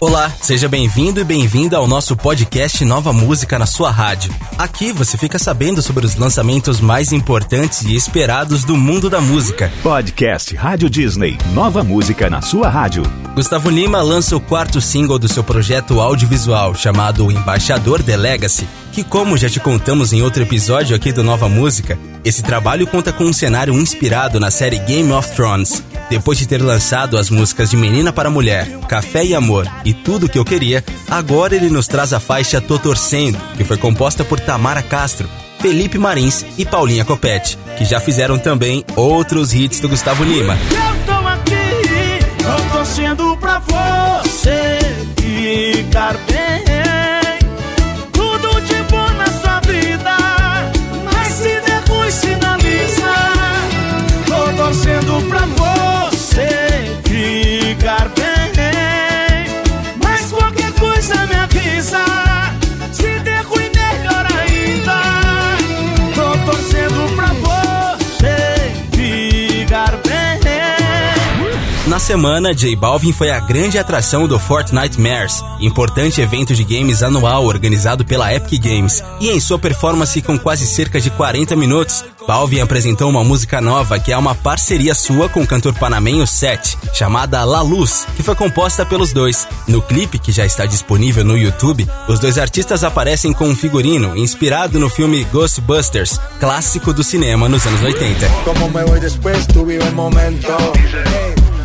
Olá, seja bem-vindo e bem-vinda ao nosso podcast Nova Música na sua rádio. Aqui você fica sabendo sobre os lançamentos mais importantes e esperados do mundo da música. Podcast Rádio Disney. Nova música na sua rádio. Gustavo Lima lança o quarto single do seu projeto audiovisual chamado O Embaixador The Legacy, que como já te contamos em outro episódio aqui do Nova Música, esse trabalho conta com um cenário inspirado na série Game of Thrones. Depois de ter lançado as músicas de Menina para Mulher, Café e Amor e Tudo Que Eu Queria, agora ele nos traz a faixa Tô Torcendo, que foi composta por Tamara Castro, Felipe Marins e Paulinha Copete, que já fizeram também outros hits do Gustavo Lima. Eu tô aqui, tô torcendo pra você ficar bem. Semana, J Balvin foi a grande atração do Fortnite Mares, importante evento de games anual organizado pela Epic Games. E em sua performance com quase cerca de 40 minutos, Balvin apresentou uma música nova que é uma parceria sua com o cantor panamenho Seth, chamada La Luz, que foi composta pelos dois. No clipe, que já está disponível no YouTube, os dois artistas aparecem com um figurino inspirado no filme Ghostbusters, clássico do cinema nos anos 80.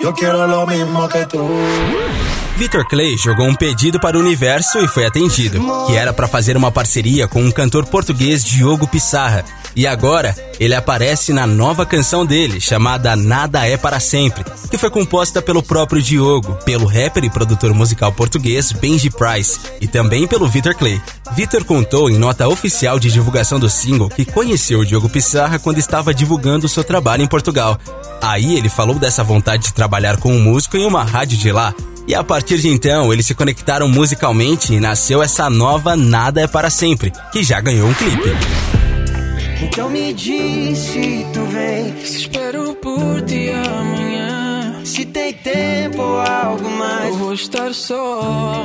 Yo quiero lo mismo que tú. Victor Clay jogou um pedido para o universo e foi atendido, que era para fazer uma parceria com o cantor português Diogo Pissarra. E agora, ele aparece na nova canção dele, chamada Nada é para Sempre, que foi composta pelo próprio Diogo, pelo rapper e produtor musical português Benji Price e também pelo Victor Clay. Victor contou em nota oficial de divulgação do single que conheceu o Diogo Pissarra quando estava divulgando seu trabalho em Portugal. Aí ele falou dessa vontade de trabalhar com um músico em uma rádio de lá e a partir de então, eles se conectaram musicalmente e nasceu essa nova Nada é para Sempre, que já ganhou um clipe. Então me diz se tu vem. Se espero por ti amanhã, Se tem tempo ou algo eu mais. vou estar só.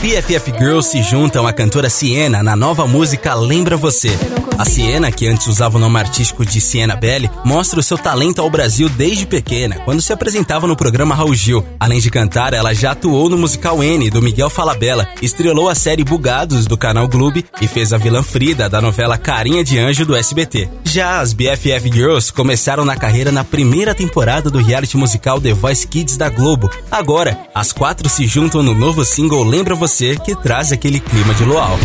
BFF Girls se juntam à cantora Siena na nova música Lembra Você. A Siena, que antes usava o nome artístico de Siena Belli, mostra o seu talento ao Brasil desde pequena, quando se apresentava no programa Raul Gil. Além de cantar, ela já atuou no musical N, do Miguel Falabella, estrelou a série Bugados, do canal Gloob, e fez a vilã Frida, da novela Carinha de Anjo, do SBT. Já as BFF Girls começaram na carreira na primeira temporada do reality musical The Voice Kids da Globo. Agora, as quatro se juntam no novo single Lembra Você, que traz aquele clima de luau.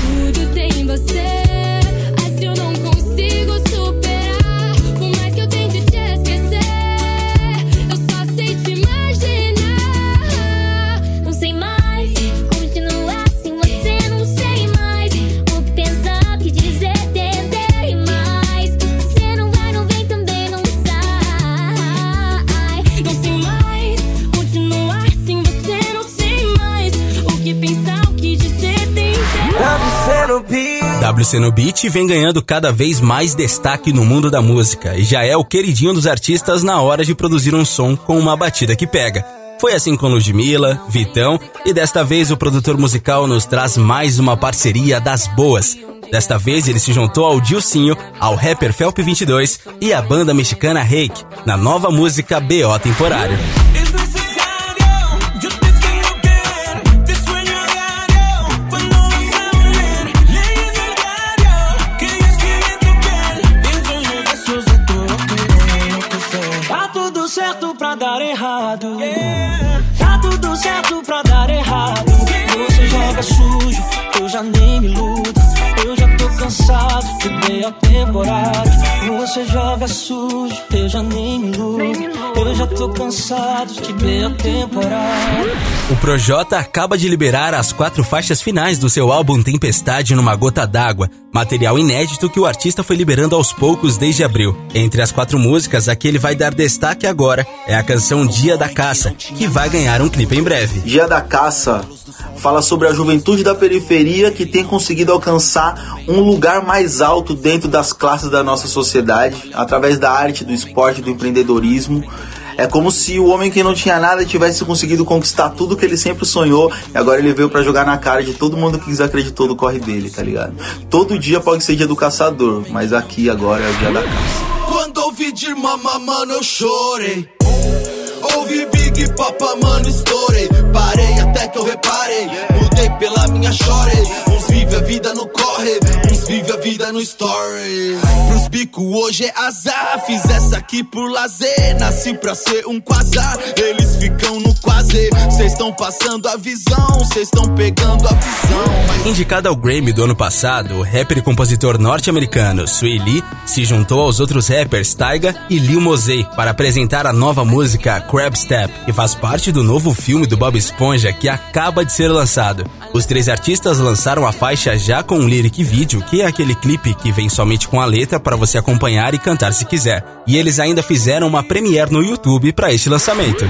WC Beat vem ganhando cada vez mais destaque no mundo da música e já é o queridinho dos artistas na hora de produzir um som com uma batida que pega. Foi assim com Ludmilla, Vitão e desta vez o produtor musical nos traz mais uma parceria das boas. Desta vez ele se juntou ao Dilcinho, ao rapper Felp 22 e à banda mexicana Reik na nova música BO Temporário. Errado, tá tudo certo pra dar errado, você joga sujo já nem me iludo. Eu já tô cansado de ver a temporada. Você joga sujo, eu já nem me iludo. Eu já tô cansado de ver a temporada. O Projota acaba de liberar as quatro faixas finais do seu álbum Tempestade numa Gota d'Água, material inédito que o artista foi liberando aos poucos desde abril. Entre as quatro músicas, a que ele vai dar destaque agora é a canção Dia da Caça, que vai ganhar um clipe em breve. Dia da Caça fala sobre a juventude da periferia que tem conseguido alcançar um lugar mais alto dentro das classes da nossa sociedade, através da arte, do esporte, do empreendedorismo. É como se o homem que não tinha nada tivesse conseguido conquistar tudo que ele sempre sonhou e agora ele veio pra jogar na cara de todo mundo que desacreditou do corre dele, tá ligado? Todo dia pode ser dia do caçador, mas aqui agora é o dia da caça. Quando ouvi de mama, mano, eu chorei. Ouvi Big Papa, mano, estourei. Até que eu reparei. Minha chore. Uns vive a vida no corre, uns vive a vida no story. Pros bico hoje é azar. Fiz essa aqui por lazer. Nasci pra ser um quasar. Eles ficam no quase. Cês estão passando a visão. Cês estão pegando a visão. Indicado ao Grammy do ano passado, o rapper e compositor norte-americano Sway Lee se juntou aos outros rappers Tyga e Lil Mosey para apresentar a nova música Crab Step, que faz parte do novo filme do Bob Esponja que acaba de ser lançado. Os três artistas lançaram a faixa já com um lyric vídeo, que é aquele clipe que vem somente com a letra para você acompanhar e cantar se quiser. E eles ainda fizeram uma premiere no YouTube para este lançamento.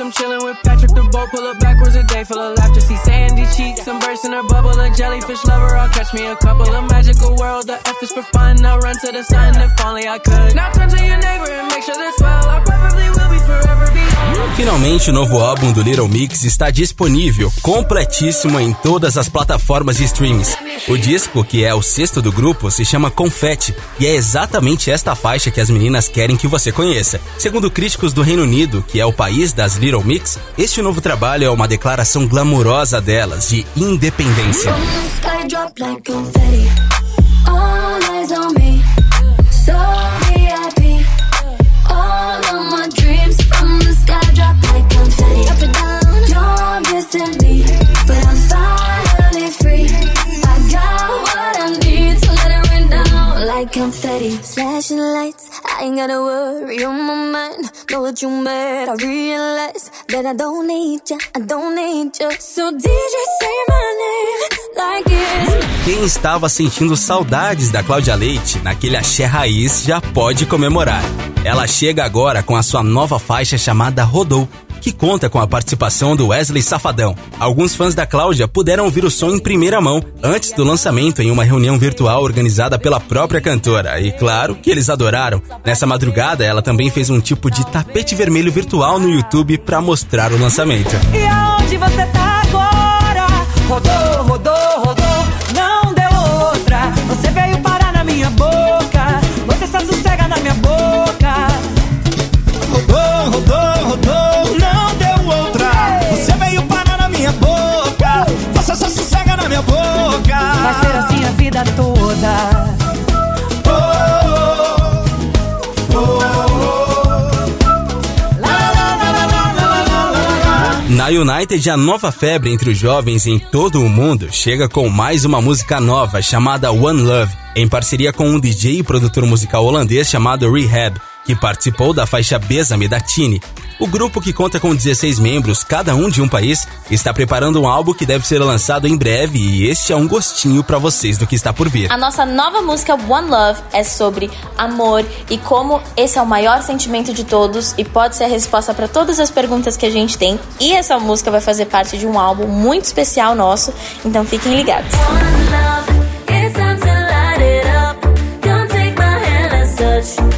I'm chilling with Patrick the. Pull up backwards a day full of laughter. See sandy I'm bursting her bubble. A jellyfish lover, I'll catch me a couple. A magical world, the F is for fun. I'll run to the sun if only I could. Now turn to your neighbor and make sure they're swell. I probably will be forever be. Finalmente, o novo álbum do Little Mix está disponível, completíssimo em todas as plataformas de streams. O disco, que é o sexto do grupo, se chama Confetti e é exatamente esta faixa que as meninas querem que você conheça. Segundo críticos do Reino Unido, que é o país das Little Mix, este novo trabalho é uma declaração glamurosa delas de independência. Lights, I ain't gotta worry on my mind. Know what you mad, I realize that I don't need ya, I don't need ya. So say my name like Quem estava sentindo saudades da Cláudia Leite naquele axé raiz já pode comemorar. Ela chega agora com a sua nova faixa chamada Rodou, que conta com a participação do Wesley Safadão. Alguns fãs da Cláudia puderam ouvir o som em primeira mão antes do lançamento em uma reunião virtual organizada pela própria cantora. E claro que eles adoraram. Nessa madrugada, ela também fez um tipo de tapete vermelho virtual no YouTube para mostrar o lançamento. E aonde você tá agora? Rodou, rodou, rodou, Na United, a nova febre entre os jovens em todo o mundo chega com mais uma música nova chamada One Love, em parceria com um DJ e produtor musical holandês chamado Rehab, que participou da faixa Besame da Tini. O grupo, que conta com 16 membros, cada um de um país, está preparando um álbum que deve ser lançado em breve e este é um gostinho pra vocês do que está por vir. A nossa nova música One Love é sobre amor e como esse é o maior sentimento de todos e pode ser a resposta para todas as perguntas que a gente tem. E essa música vai fazer parte de um álbum muito especial nosso, então fiquem ligados. It's time to light it up. Come take my hand, let's touch